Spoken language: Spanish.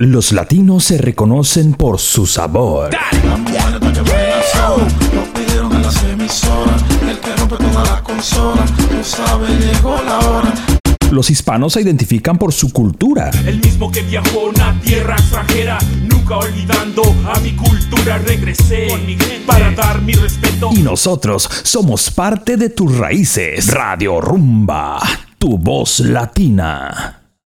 Los latinos se reconocen por su sabor. Los hispanos se identifican por su cultura. El mismo que viajó a una tierra extranjera, nunca olvidando a mi cultura, regresé para dar mi respeto. Y nosotros somos parte de tus raíces. Radio Rumba, tu voz latina.